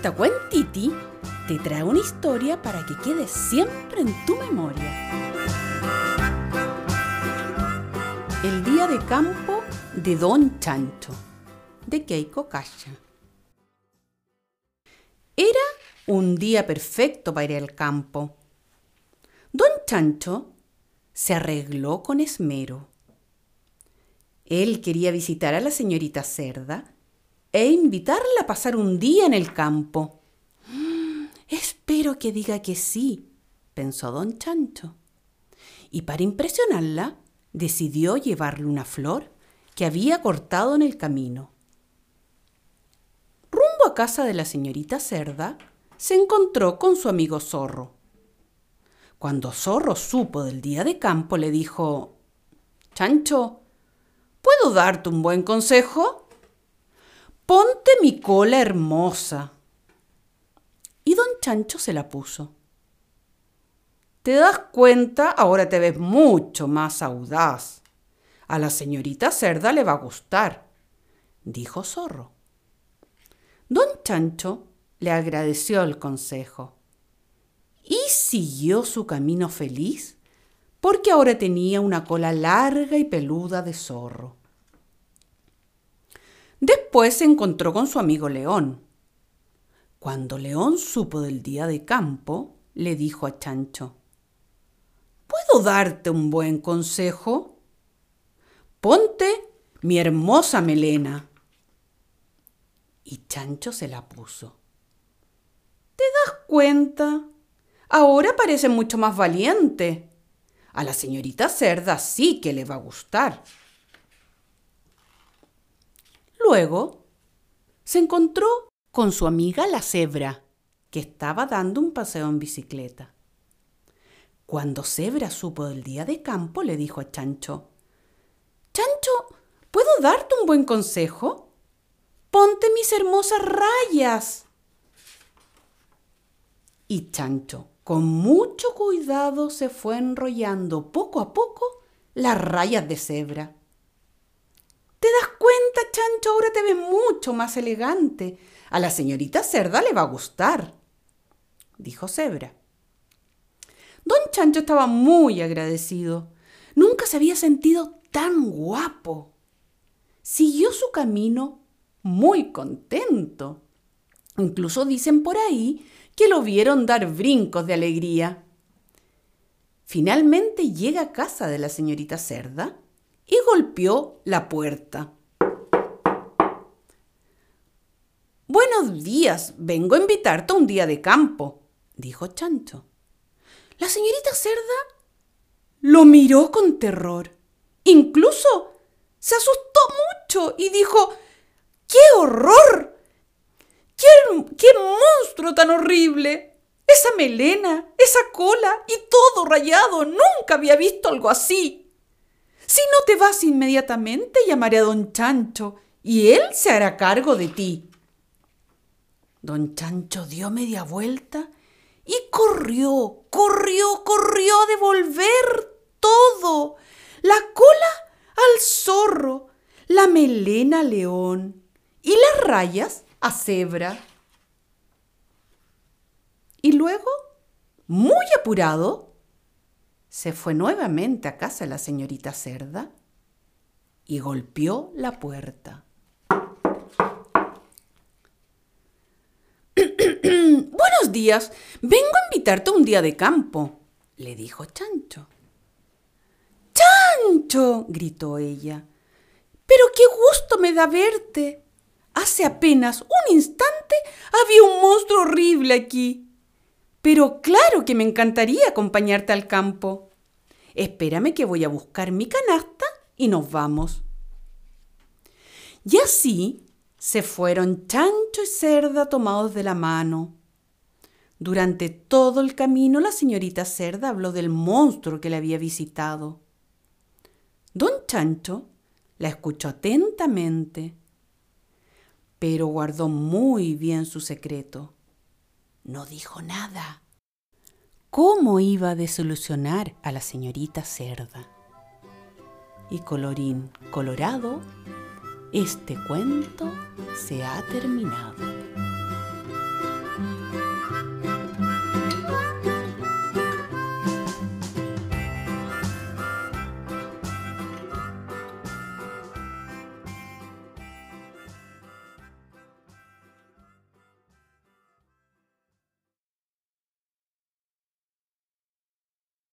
Cuenta Cuentiti te trae una historia para que quede siempre en tu memoria. El día de campo de Don Chancho, de Keiko Kasha. Era un día perfecto para ir al campo. Don Chancho se arregló con esmero. Él quería visitar a la señorita Cerda e invitarla a pasar un día en el campo. Espero que diga que sí, pensó don Chancho. Y para impresionarla, decidió llevarle una flor que había cortado en el camino. Rumbo a casa de la señorita Cerda, se encontró con su amigo Zorro. Cuando Zorro supo del día de campo, le dijo, Chancho, ¿puedo darte un buen consejo? Ponte mi cola hermosa. Y don Chancho se la puso. ¿Te das cuenta? Ahora te ves mucho más audaz. A la señorita Cerda le va a gustar, dijo Zorro. Don Chancho le agradeció el consejo y siguió su camino feliz porque ahora tenía una cola larga y peluda de zorro. Después se encontró con su amigo León. Cuando León supo del día de campo, le dijo a Chancho, ¿Puedo darte un buen consejo? Ponte mi hermosa melena. Y Chancho se la puso. ¿Te das cuenta? Ahora parece mucho más valiente. A la señorita Cerda sí que le va a gustar. Luego se encontró con su amiga la cebra, que estaba dando un paseo en bicicleta. Cuando Cebra supo del día de campo, le dijo a Chancho, Chancho, ¿puedo darte un buen consejo? Ponte mis hermosas rayas. Y Chancho, con mucho cuidado, se fue enrollando poco a poco las rayas de cebra. ¿Te das Chancho? Ahora te ves mucho más elegante. A la señorita Cerda le va a gustar, dijo Cebra. Don Chancho estaba muy agradecido. Nunca se había sentido tan guapo. Siguió su camino muy contento. Incluso dicen por ahí que lo vieron dar brincos de alegría. Finalmente llega a casa de la señorita Cerda y golpeó la puerta. Días, vengo a invitarte a un día de campo, dijo Chancho. La señorita Cerda lo miró con terror. Incluso se asustó mucho y dijo, ¡Qué horror! ¡Qué, qué monstruo tan horrible! Esa melena, esa cola y todo rayado. Nunca había visto algo así. Si no te vas inmediatamente, llamaré a don Chancho y él se hará cargo de ti. Don Chancho dio media vuelta y corrió, corrió, corrió a devolver todo. La cola al zorro, la melena al león y las rayas a cebra. Y luego, muy apurado, se fue nuevamente a casa la señorita Cerda y golpeó la puerta. Días, vengo a invitarte a un día de campo, le dijo Chancho. ¡Chancho! gritó ella. Pero qué gusto me da verte. Hace apenas un instante había un monstruo horrible aquí. Pero claro que me encantaría acompañarte al campo. Espérame que voy a buscar mi canasta y nos vamos. Y así se fueron Chancho y Cerda tomados de la mano. Durante todo el camino la señorita Cerda habló del monstruo que le había visitado. Don Chancho la escuchó atentamente, pero guardó muy bien su secreto no dijo nada. ¿Cómo iba a desolucionar a la señorita Cerda? Y colorín colorado, este cuento se ha terminado.